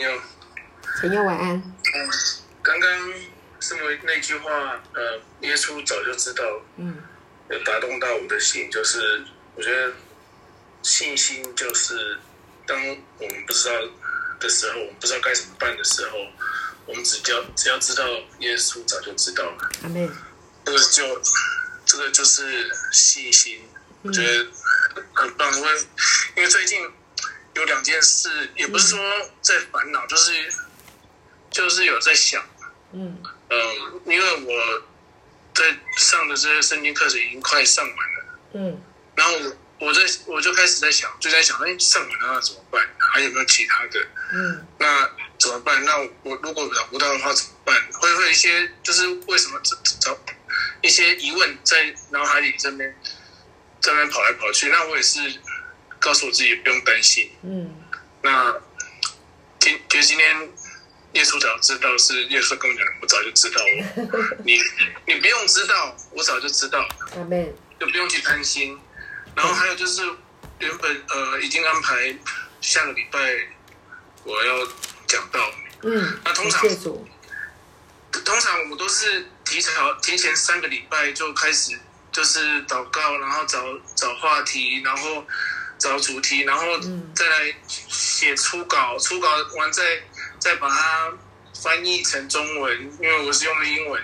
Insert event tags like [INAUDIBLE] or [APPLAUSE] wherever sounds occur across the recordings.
佑，陈佑晚安。嗯，刚刚是为那句话，呃，耶稣早就知道，嗯。有打动到我的心，就是我觉得信心就是当我们不知道的时候，我们不知道该怎么办的时候，我们只要只要知道耶稣早就知道。了，阿妹，这个就这个就是信心，我觉得很棒。因为因为最近有两件事，也不是说在烦恼，就是就是有在想，嗯嗯，因为我在上的这些圣经课程已经快上完了，嗯然后我我在我就开始在想，就在想，哎，上完了怎么办？还有没有其他的？嗯那怎么办？那我如果找不到的话怎么办？会会一些就是为什么找找一些疑问在脑海里这边这边跑来跑去？那我也是告诉我自己不用担心。嗯那今其实今天耶稣早知道是耶稣跟我讲，我早就知道了 [LAUGHS] 你你不用知道，我早就知道，阿妹，就不用去担心。然后还有就是原本呃已经安排下个礼拜我要讲到。嗯，那通常通常我们都是提早提前三个礼拜就开始，就是祷告，然后找找话题，然后找主题，然后嗯再来写初稿，初稿完再再把它翻译成中文，因为我是用的英文，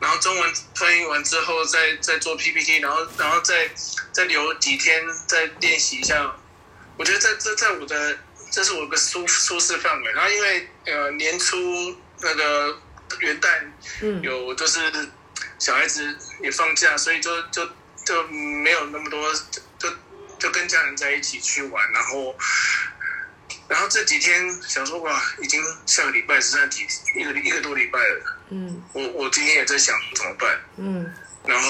然后中文翻译完之后再再做 PPT，然后然后再再留几天再练习一下。我觉得在这在我的这是我的舒舒适范围。然后因为呃年初那个元旦嗯有就是小孩子也放假，所以就就就没有那么多，就跟家人在一起去玩，然后然后这几天想说哇，已经下个礼拜只剩几一个一个多礼拜了，嗯。我我今天也在想怎么办，嗯。然后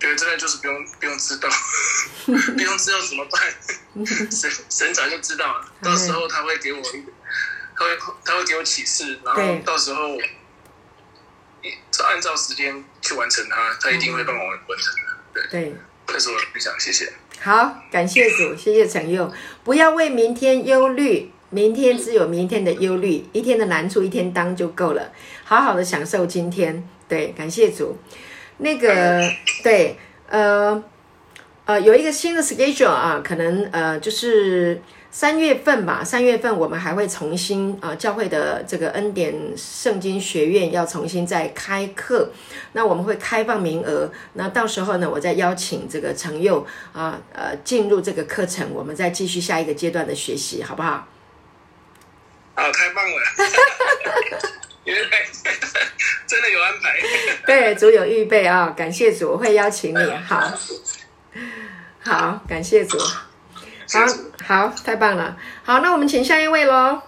觉得真的就是不用不用知道，[LAUGHS] 不用知道怎么办，[LAUGHS] 神神长就知道了，到时候他会给我一个，他会他会给我启示，然后到时候照按照时间去完成它，他一定会帮我完成的。对，对。这是我的分享，谢谢。好，感谢主，谢谢陈佑。不要为明天忧虑，明天只有明天的忧虑，一天的难处一天当就够了。好好的享受今天，对，感谢主。那个，对，呃，呃，有一个新的 schedule 啊，可能呃就是三月份吧，三月份我们还会重新啊、呃，教会的这个恩典圣经学院要重新再开课，那我们会开放名额，那到时候呢，我再邀请这个程佑啊呃进入这个课程，我们再继续下一个阶段的学习，好不好？好，太棒了！[LAUGHS] 原来真的有安排。对，主有预备啊、感谢主，我会邀请你。好，好，感谢主。好好，太棒了。好，那我们请下一位喽。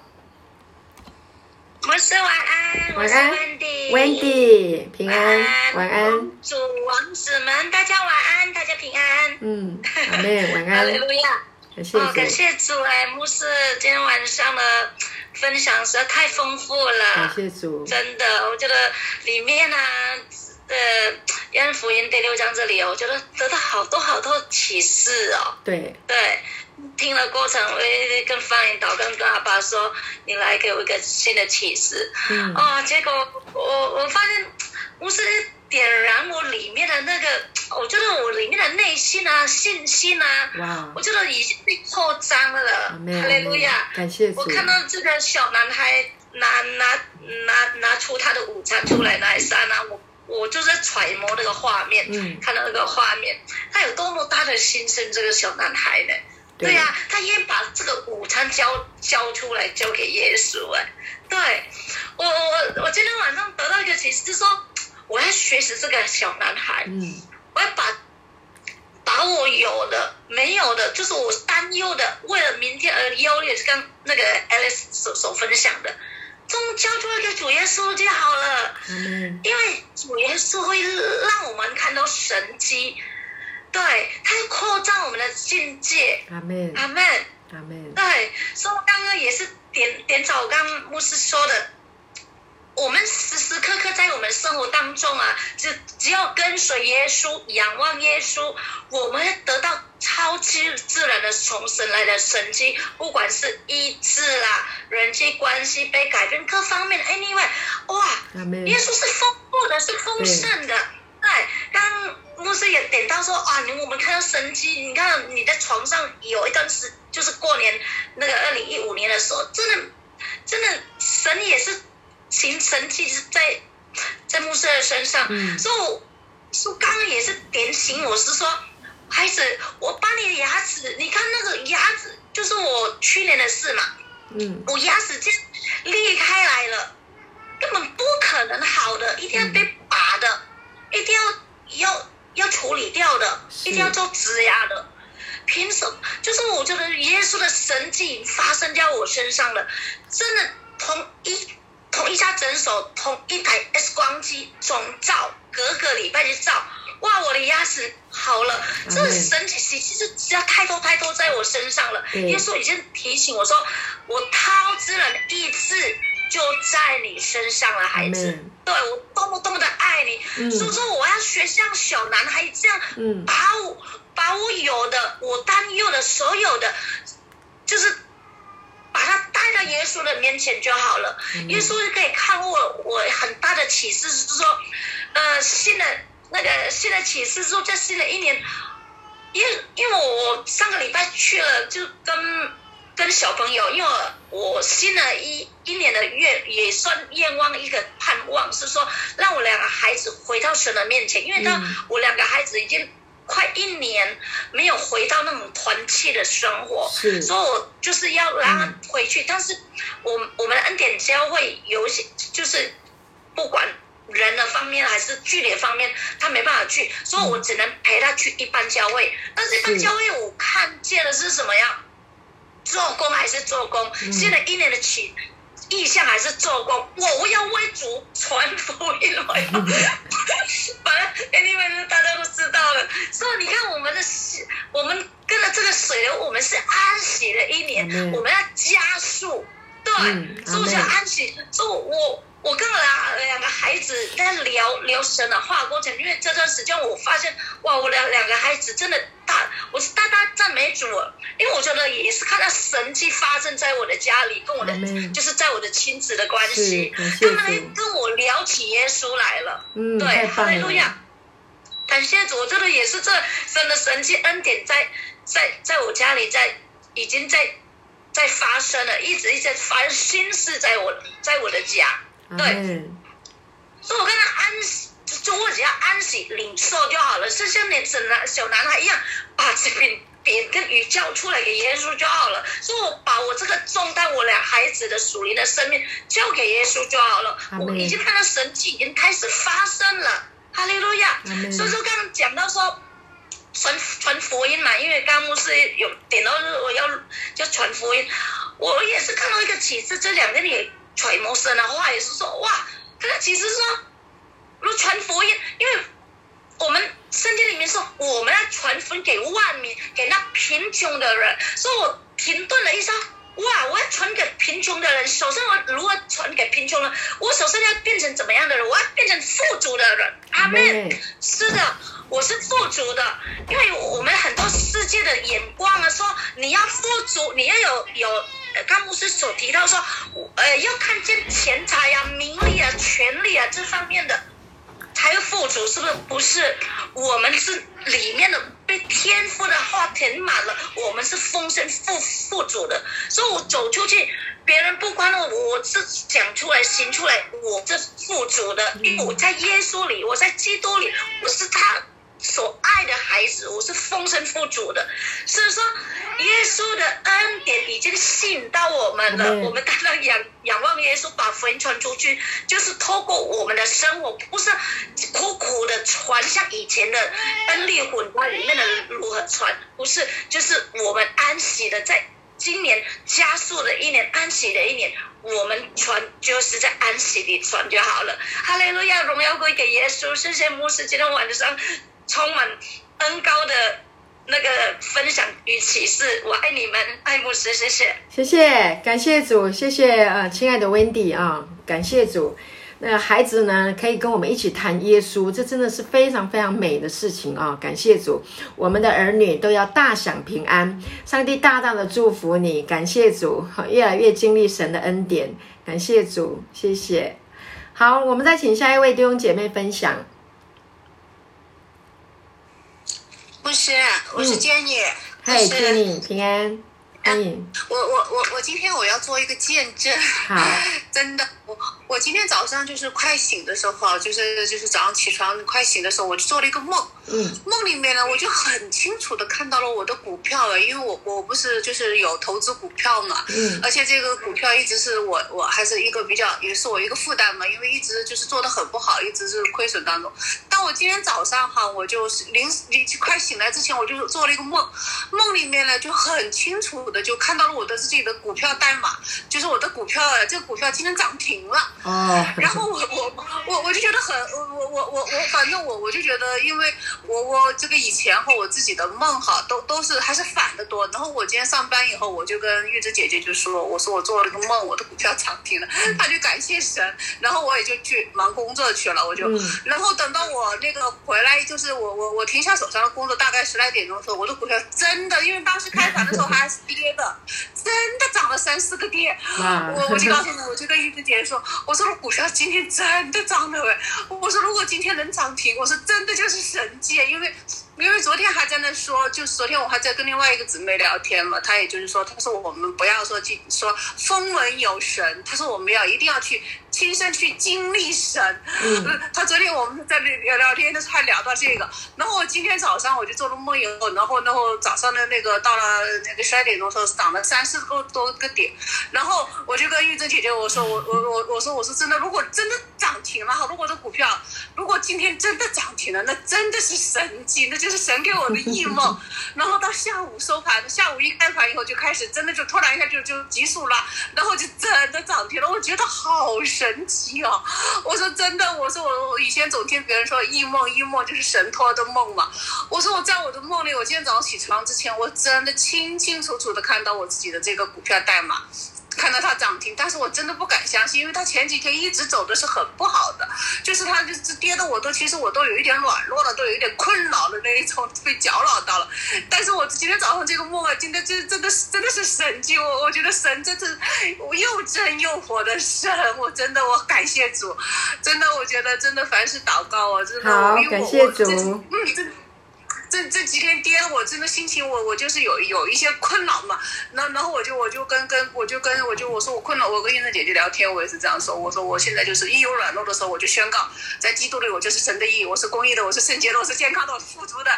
牧师晚安，我是晚安 Wendy。Wendy，平安，晚安。公主王子们，大家晚安，大家平安。嗯，阿妹，晚哈安。[LAUGHS] 利路亚。感谢哦，感主，谢主哎，牧师今天晚上的分享实在太丰富了感了，谢主。真的，我觉得里面呢、呃，约翰福音第六章这里哦，我觉得得到好多好多启示哦。对，对，听了过程，我也跟方引导跟跟阿爸说，你来给我一个新的启示。嗯，哦，结果我我发现不是点燃我里面的那个，我觉得我里面的内心啊、信心啊，哇，我觉得已经被扩张了。哈利路亚！感谢主我。看到这个小男孩拿拿拿拿出他的午餐出来那一刹那，我我就在揣摩那个画面，嗯看到那个画面，他有多么大的心声，这个小男孩呢？对。呀、他愿把这个午餐交交出来，交给耶稣。哎，对我我我今天晚上得到一个启示，就是说我要学习这个小男孩，嗯，我要把把我有的没有的，就是我担忧的，为了明天而忧虑，是刚那个 Alice 所所分享的，都交出来给主耶稣就好了。嗯，因为主耶稣会让我们看到神迹，对，他会扩张我们的境界。阿妹，阿门。阿妹，对，所以我刚刚也是点点着我刚刚牧师说的，我们时时刻刻在我们生活当中啊，只只要跟随耶稣，仰望耶稣，我们会得到超级自然的从神来的神迹，不管是医治啦、人际关系被改变各方面的。Anyway，哇，耶稣是丰富的，是丰盛的。对，刚牧师也点到说啊，你我们看到神迹，你看你在床上有一段时，就是过年那个二零一五年的时候，真的，真的神也是行神迹是在在牧师的身上，所以说刚刚也是点醒我是说，孩子，我把你的牙齿，你看那个牙齿，就是我去年的事嘛，嗯，我牙齿这样裂开来了，根本不可能好的，一定要被拔的。一定要要要处理掉的，一定要做植牙的。凭什么？就是我觉得耶稣的神迹发生在我身上了，真的同一同一家诊所，同一台 X 光机总照，隔个礼拜就照，哇，我的牙齿好了，这神奇其实只要太多太多在我身上了。耶稣已经提醒我说，我超自然的意志。就在你身上了，孩子。对我多么多么的爱你，所以说我要学像小男孩这样，把我把我有的我担忧的所有的，就是把他带到耶稣的面前就好了。耶稣就可以看我，我很大的启示是说，呃，新的那个新的启示说，在新的一年，因为因为我上个礼拜去了，就跟。跟小朋友，因为我新的一一年的愿也算愿望一个盼望，是说让我两个孩子回到神的面前，因为他我两个孩子已经快一年没有回到那种团契的生活，所以我就是要让他回去。但是我我们的恩典教会有些就是不管人的方面还是距离方面，他没办法去，所以我只能陪他去一般教会。但是一般教会我看见的是什么样？做工还是做工，现在一年的起意向还是做工。我要为主传福音，我要，反正你们大家都知道了。所以你看，我们的我们跟着这个水流，我们是安息了一年，我们要加速，对，所以我想安息。所以我。我跟我两两个孩子在聊聊神的话过程，因为这段时间我发现，哇，我两两个孩子真的大，我是大大赞美主，因为我觉得也是看到神迹发生在我的家里，跟我的就是在我的亲子的关系，他们跟我聊起耶稣来了，对，哈利路亚，感谢主，我觉得也是这真的神迹恩典在在在我家里在已经在在发生了，一直一直发生新事在我在我的家。对，所以我跟他安息，就我只要安息领受就好了，是像你小男小男孩一样，把这边饼跟鱼交出来给耶稣就好了。所以我把我这个重担，我俩孩子的属灵的生命交给耶稣就好了。我已经看到神迹已经开始发生了，哈利路亚。所以说刚刚讲到说传传福音嘛，因为刚牧师有点到我要就传福音，我也是看到一个启示，这两个也。揣摩神的话也是说，哇，他其实说，如传福音，因为我们圣经里面说，我们要传福音给万民，给那贫穷的人。所以我停顿了一下，哇，我要传给贫穷的人。首先，我如何传给贫穷人？我首先要变成怎么样的人？我要变成富足的人。阿门。是的，我是富足的，因为我们很多世界的眼光啊，说你要富足，你要有有。刚牧师所提到说，呃，要看见钱财啊、名利啊、权利啊这方面的，还有富足，是不是？不是，我们是里面的被天赋的话填满了，我们是丰盛富富足的。所以我走出去，别人不管我，我是讲出来、行出来，我是富足的，因为我在耶稣里，我在基督里，我是他。所爱的孩子，我是丰盛富足的，所以说耶稣的恩典已经吸引到我们了。我们当然仰仰望耶稣，把福音传出去，就是透过我们的生活，不是苦苦的传，像以前的恩利混在里面的如何传，不是，就是我们安息的，在今年加速的一年，安息的一年，我们传就是在安息里传就好了。哈利路亚，荣耀归给耶稣。谢谢牧师，今天晚上。充满恩高的那个分享与启示，我爱你们，爱慕斯，谢谢，谢谢，感谢主，谢谢呃，亲爱的 Wendy 啊，感谢主，那孩子呢，可以跟我们一起谈耶稣，这真的是非常非常美的事情啊！感谢主，我们的儿女都要大享平安，上帝大大的祝福你，感谢主，越来越经历神的恩典，感谢主，谢谢。好，我们再请下一位弟兄姐妹分享。牧师，我是 Jenny，嗨，Jenny，平安。我我我我今天我要做一个见证，[LAUGHS] 真的，我我今天早上就是快醒的时候，就是就是早上起床快醒的时候，我就做了一个梦，嗯，梦里面呢，我就很清楚的看到了我的股票了，因为我我不是就是有投资股票嘛，嗯，而且这个股票一直是我我还是一个比较也是我一个负担嘛，因为一直就是做的很不好，一直是亏损当中。但我今天早上哈，我就是临临快醒来之前，我就做了一个梦，梦里面呢就很清楚的。就看到了我的自己的股票代码，就是我的股票，这个股票今天涨停了。哦。然后我我我我就觉得很，我我我我我，反正我我就觉得，因为我我这个以前和我自己的梦哈，都都是还是反的多。然后我今天上班以后，我就跟玉芝姐姐就说，我说我做了个梦，我的股票涨停了，她就感谢神。然后我也就去忙工作去了，我就。然后等到我那个回来，就是我我我停下手上的工作，大概十来点钟的时候，我的股票真的，因为当时开盘的时候还是跌。的 [LAUGHS] 真的涨了三四个点，我我就告诉你，我就跟玉芝姐说，我说我股票今天真的涨了喂，我说如果今天能涨停，我说真的就是神迹，因为。因为昨天还在那说，就是昨天我还在跟另外一个姊妹聊天嘛，她也就是说，她说我们不要说去说风闻有神，她说我们要一定要去亲身去经历神。嗯，他昨天我们在聊聊天的时候还聊到这个，然后我今天早上我就做了梦以后，然后然后早上的那个到了那个十二点钟时候涨了三四个多个点，然后我就跟玉珍姐姐我说我我我我说我说真的，如果真的涨停了哈，如果这股票如果今天真的涨停了，那真的是神迹，那就。是神给我的异梦，[LAUGHS] 然后到下午收盘，下午一开盘以后就开始真的就突然一下就就急速拉，然后就真的涨停了，我觉得好神奇哦！我说真的，我说我我以前总听别人说异梦异梦就是神托的梦嘛，我说我在我的梦里，我今天早上起床之前，我真的清清楚楚的看到我自己的这个股票代码。看到它涨停，但是我真的不敢相信，因为它前几天一直走的是很不好的，就是它就是跌的，我都其实我都有一点软弱了，都有一点困扰的那一种，被搅扰到了。但是我今天早上这个梦啊，今天这真的是真的是神迹，我我觉得神真是又真又活的神，我真的我感谢主，真的我觉得真的凡是祷告啊，真的好感谢主，嗯，真。这这几天跌了，我真的心情我我就是有有一些困扰嘛，那然后我就我就跟跟我就跟我就我说我困扰，我跟燕子姐姐聊天，我也是这样说，我说我现在就是一有软弱的时候，我就宣告，在基督里我就是神的义，我是公义的，我是圣洁的，我是健康的，我是富足的，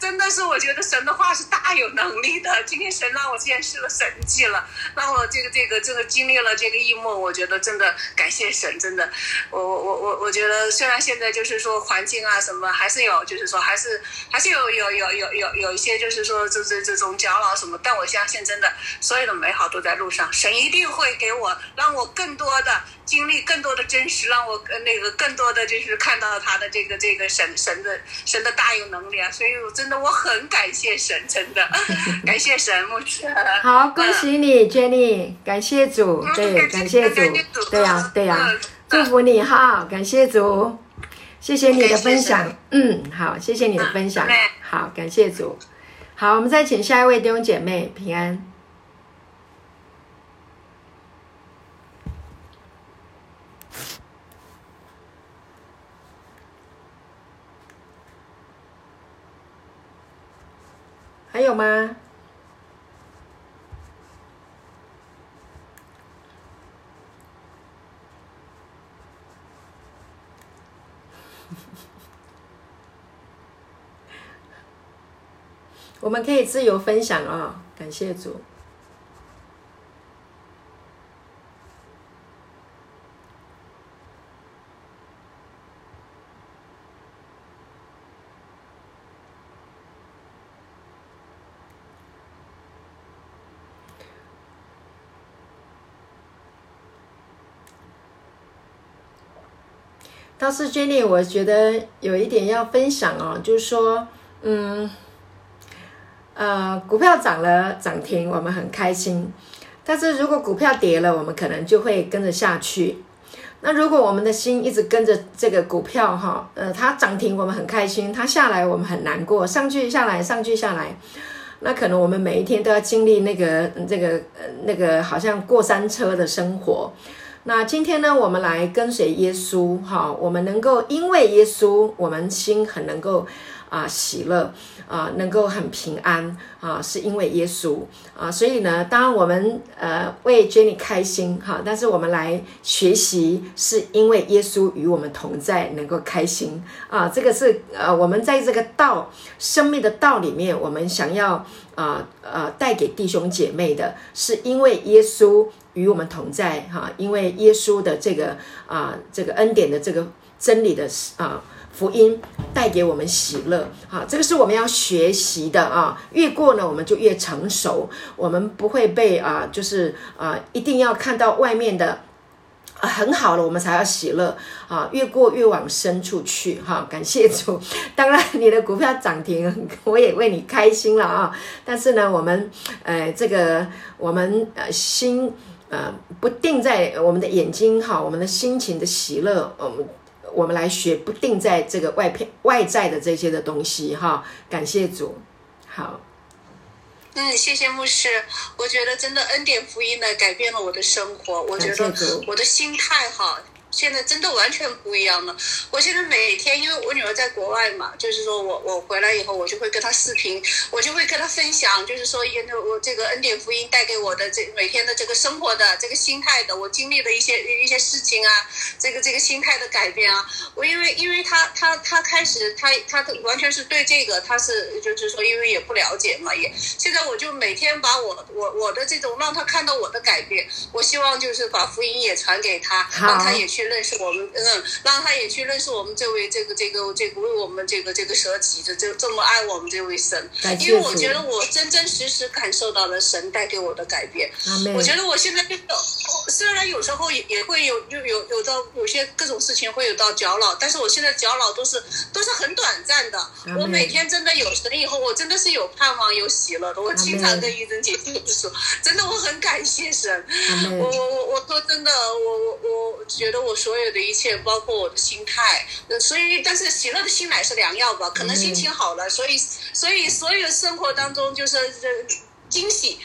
真的是我觉得神的话是大有能力的。今天神让我见识了神迹了，让我这个这个这个经历了这个异梦，我觉得真的感谢神，真的，我我我我我觉得虽然现在就是说环境啊什么还是有，就是说还是还是有。有有有有有一些就是说就是这种搅扰什么，但我相信真的所有的美好都在路上，神一定会给我让我更多的经历更多的真实，让我那个更多的就是看到他的这个这个神神的神的大有能力啊！所以我真的我很感谢神，真的 [LAUGHS] 感谢神，牧师。[LAUGHS] 好，恭喜你，Jenny，感谢主，对，感谢主，对呀对呀，祝福你哈，感谢主。谢谢你的分享，嗯，好，谢谢你的分享，好，感谢主，好，我们再请下一位弟兄姐妹平安，还有吗？我们可以自由分享哦，感谢主。倒是 Jenny，我觉得有一点要分享哦，就是说，嗯。呃，股票涨了涨停，我们很开心。但是如果股票跌了，我们可能就会跟着下去。那如果我们的心一直跟着这个股票哈，呃，它涨停我们很开心，它下来我们很难过，上去下来上去下来，那可能我们每一天都要经历那个这个呃那个好像过山车的生活。那今天呢，我们来跟随耶稣哈，我们能够因为耶稣，我们心很能够。啊，喜乐啊，能够很平安啊，是因为耶稣啊，所以呢，当我们呃为 Jenny 开心哈，但是我们来学习，是因为耶稣与我们同在，能够开心啊，这个是呃我们在这个道生命的道里面，我们想要啊呃带给弟兄姐妹的，是因为耶稣与我们同在哈，因为耶稣的这个啊这个恩典的这个真理的啊。福音带给我们喜乐，好，这个是我们要学习的啊。越过呢，我们就越成熟，我们不会被啊，就是啊，一定要看到外面的啊很好了，我们才要喜乐啊。越过越往深处去，哈，感谢主。[LAUGHS] 当然，你的股票涨停，我也为你开心了啊。但是呢，我们呃，这个我们呃心呃不定在我们的眼睛哈，我们的心情的喜乐，我们。我们来学，不定在这个外片外在的这些的东西哈。感谢主，好。嗯，谢谢牧师。我觉得真的恩典福音呢，改变了我的生活。我觉得我的心态哈。现在真的完全不一样了。我现在每天，因为我女儿在国外嘛，就是说我我回来以后，我就会跟她视频，我就会跟她分享，就是说，因为我这个恩典福音带给我的这每天的这个生活的这个心态的，我经历的一些一些事情啊，这个这个心态的改变啊。我因为因为她她她开始她她完全是对这个，她是就是说，因为也不了解嘛，也现在我就每天把我我我的这种让她看到我的改变，我希望就是把福音也传给她，让她也去。去认识我们，嗯，让他也去认识我们这位这个这个这个为我们这个这个舍己的这这么爱我们这位神，因为我觉得我真真实实感受到了神带给我的改变。我觉得我现在就虽然有时候也也会有有有有到有些各种事情会有到脚老，但是我现在脚老都是都是很短暂的。我每天真的有神以后，我真的是有盼望有喜乐的。我经常跟玉珍姐姐说，真的我很感谢神。我我我我说真的，我我我觉得我。我所有的一切，包括我的心态，所以，但是喜乐的心乃是良药吧？可能心情好了，所以，所以，所有生活当中就是惊喜。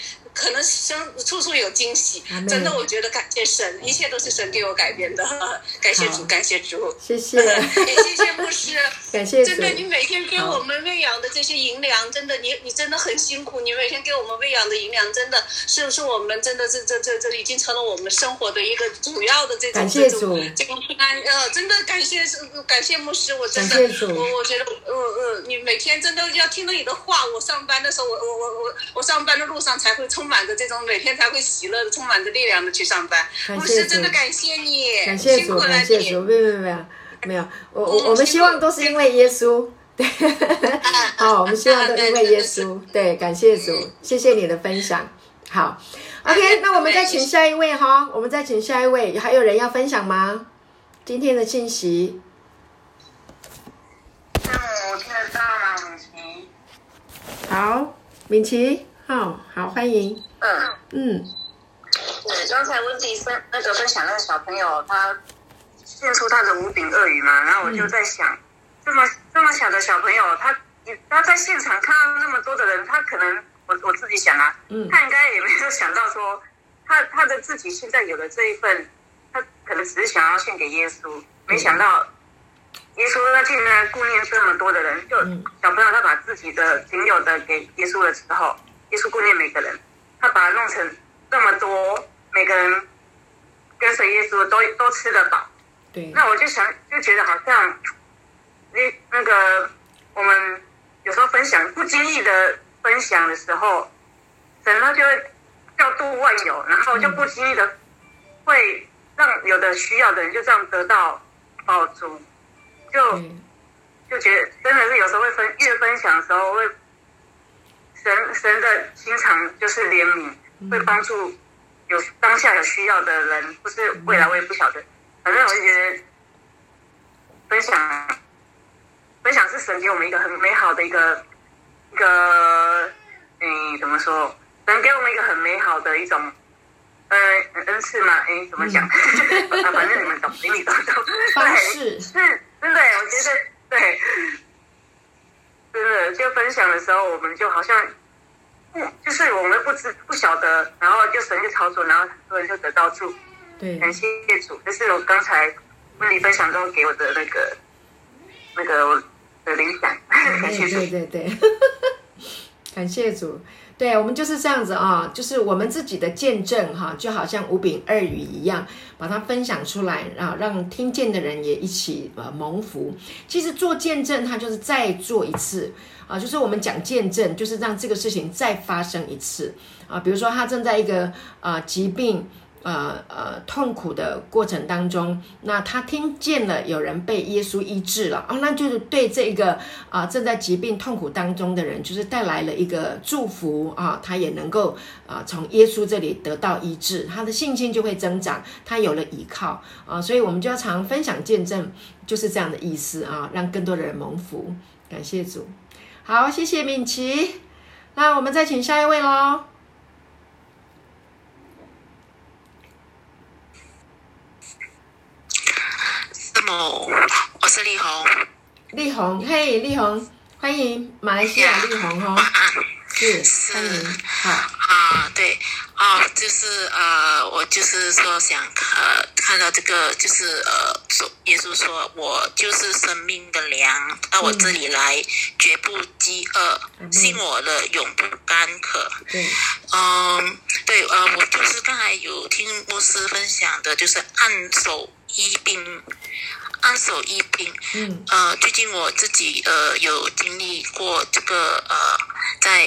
可能生处处有惊喜，真的，我觉得感谢神，一切都是神给我改变的，[LAUGHS] 感谢主，感谢主，谢谢，[LAUGHS] 也谢谢牧师，[LAUGHS] 感谢真的，你每天给我们喂养的这些银粮，真的，你你真的很辛苦，你每天给我们喂养的银粮，真的是是我们真的这这这这已经成了我们生活的一个主要的这种这种这种平安，呃，真的感谢感谢牧师，我真的，我我觉得，嗯嗯，你每天真的要听到你的话，我上班的时候，我我我我我上班的路上才会充。充满着这种每天才会喜乐的，充满着力量的去上班。牧师真的感谢你，感谢主，感谢主。没有没有没有没有，我我我们希望都是因为耶稣。[LAUGHS] 对，好，我们希望都因为耶稣。对，感谢主，谢谢你的分享。好，OK，那我们再请下一位哈，我们再请下一位，还有人要分享吗？今天的信息。嗯，我听得到吗，敏琪？好，敏琪。好好欢迎。嗯嗯，对，刚才温迪分那个分享那个小朋友，他献出他的五饼鳄鱼嘛，然后我就在想，这么这么小的小朋友，他他在现场看到那么多的人，他可能我我自己想啊，嗯，他应该也没有想到说，他他的自己现在有了这一份，他可能只是想要献给耶稣，没想到耶稣他竟然顾念这么多的人，就小朋友他把自己的仅有的给耶稣了之后。耶稣顾念每个人，他把它弄成这么多，每个人跟随耶稣都都吃得饱。对。那我就想，就觉得好像，那那个我们有时候分享不经意的分享的时候，神他就会调度万有，然后就不经意的会让有的需要的人就这样得到保足，就就觉得真的是有时候会分越分享的时候会。神神的心肠就是怜悯，会帮助有当下有需要的人，不是未来我也不晓得。反正我就觉得分享分享是神给我们一个很美好的一个一个，嗯，怎么说？神给我们一个很美好的一种，呃恩赐嘛，哎，怎么讲？[LAUGHS] 反正你们懂，你们懂懂。方式是真的，我觉得对，真的就分享的时候，我们就好像，就是我们不知不晓得，然后就神就操作，然后很多人就得到助。对，感谢主，这是我刚才问你分享中给我的那个那个的灵感。感谢主，对对对，[LAUGHS] 感谢主。对，我们就是这样子啊，就是我们自己的见证哈，就好像五饼二鱼一样，把它分享出来啊，让听见的人也一起呃蒙福。其实做见证，它就是再做一次啊，就是我们讲见证，就是让这个事情再发生一次啊。比如说他正在一个啊疾病。呃呃，痛苦的过程当中，那他听见了有人被耶稣医治了啊，那就是对这个啊正在疾病痛苦当中的人，就是带来了一个祝福啊，他也能够啊从耶稣这里得到医治，他的信心就会增长，他有了依靠啊，所以我们就要常分享见证，就是这样的意思啊，让更多的人蒙福，感谢主，好，谢谢敏琪，那我们再请下一位喽。哦，我是丽红。丽红，嘿，丽红，欢迎马来西亚丽红哦。是是，好。啊，对。啊，就是呃，我就是说想呃，看到这个就是呃，说耶稣说我就是生命的粮，到我这里来绝不饥饿，信我的永不干渴。对，嗯，对，呃，我就是刚才有听牧师分享的，就是按手医病。安守医病，嗯，呃，最近我自己呃有经历过这个呃在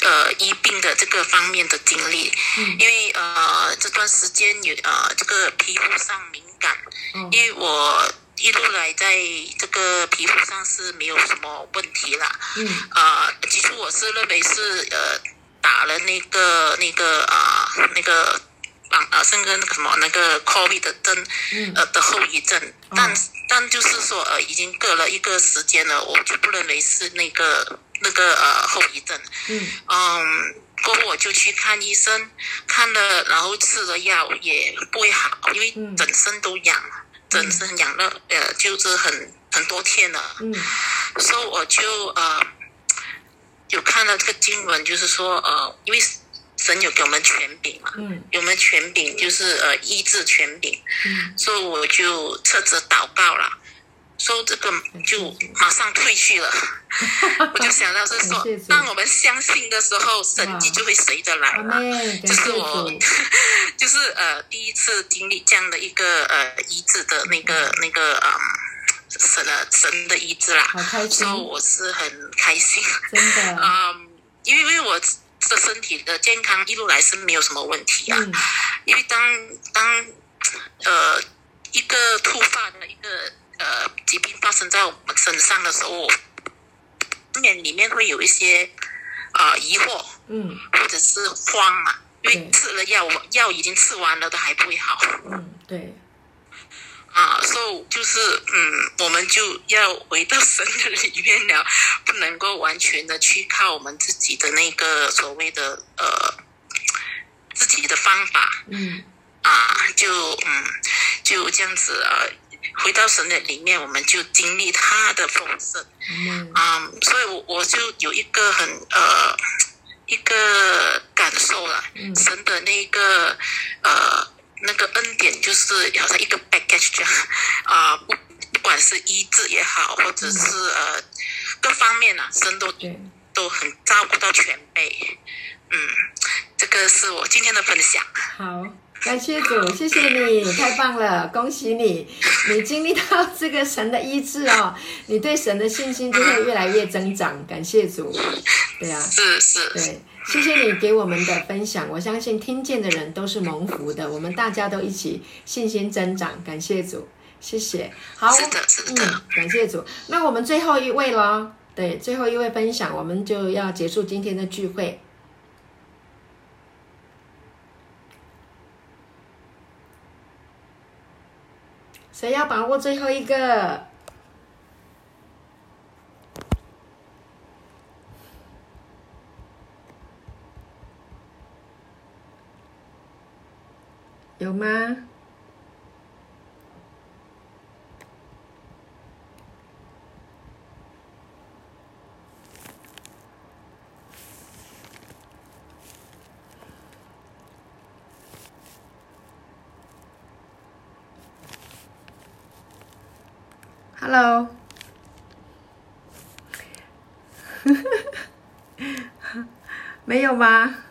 呃医病的这个方面的经历，嗯，因为呃这段时间有呃这个皮肤上敏感，嗯，因为我一路来在这个皮肤上是没有什么问题啦，嗯，啊，起初我是认为是呃打了那个那个啊那个。啊啊，生个那个什么那个 COVID 的症，呃的后遗症，但但就是说呃已经隔了一个时间了，我就不认为是那个那个呃后遗症。嗯嗯，过后我就去看医生，看了然后吃了药也不会好，因为整身都痒，整身痒了呃就是很很多天了。嗯，所以我就呃有看到这个经文，就是说呃因为。神有给我们权柄嘛？嗯，有没有权柄？就是呃医治权柄。嗯，所以我就侧着祷告了，说这个就马上退去了。[LAUGHS] 我就想到是说，当我们相信的时候，神迹就会随着来了。就是我，[LAUGHS] 就是呃第一次经历这样的一个呃医治的那个那个呃神的神的医治啦。所以我是很开心。真的。嗯，因为因为我。这身体的健康一路来是没有什么问题啊，因为当当呃一个突发的一个呃疾病发生在我们身上的时候，面里面会有一些啊疑惑，嗯，或者是慌嘛，因为吃了药，药已经吃完了都还不会好，嗯，对。啊，所以就是嗯，我们就要回到神的里面了，不能够完全的去靠我们自己的那个所谓的呃自己的方法，嗯，啊，就嗯就这样子啊，回到神的里面，我们就经历他的丰盛，嗯，啊，所以我我就有一个很呃一个感受了，神的那个呃。那个恩典就是好像一个 package 这样啊，不不管是医治也好，或者是呃各方面啊，神都都很照顾到全辈。嗯，这个是我今天的分享。好，感谢主，谢谢你，太棒了，恭喜你，你经历到这个神的医治哦，你对神的信心就会越来越增长。感谢主，对啊，是是，对。谢谢你给我们的分享，我相信听见的人都是蒙福的，我们大家都一起信心增长，感谢主，谢谢。好，嗯，感谢主。那我们最后一位了，对，最后一位分享，我们就要结束今天的聚会。谁要把握最后一个？有吗？Hello，[LAUGHS] 没有吗？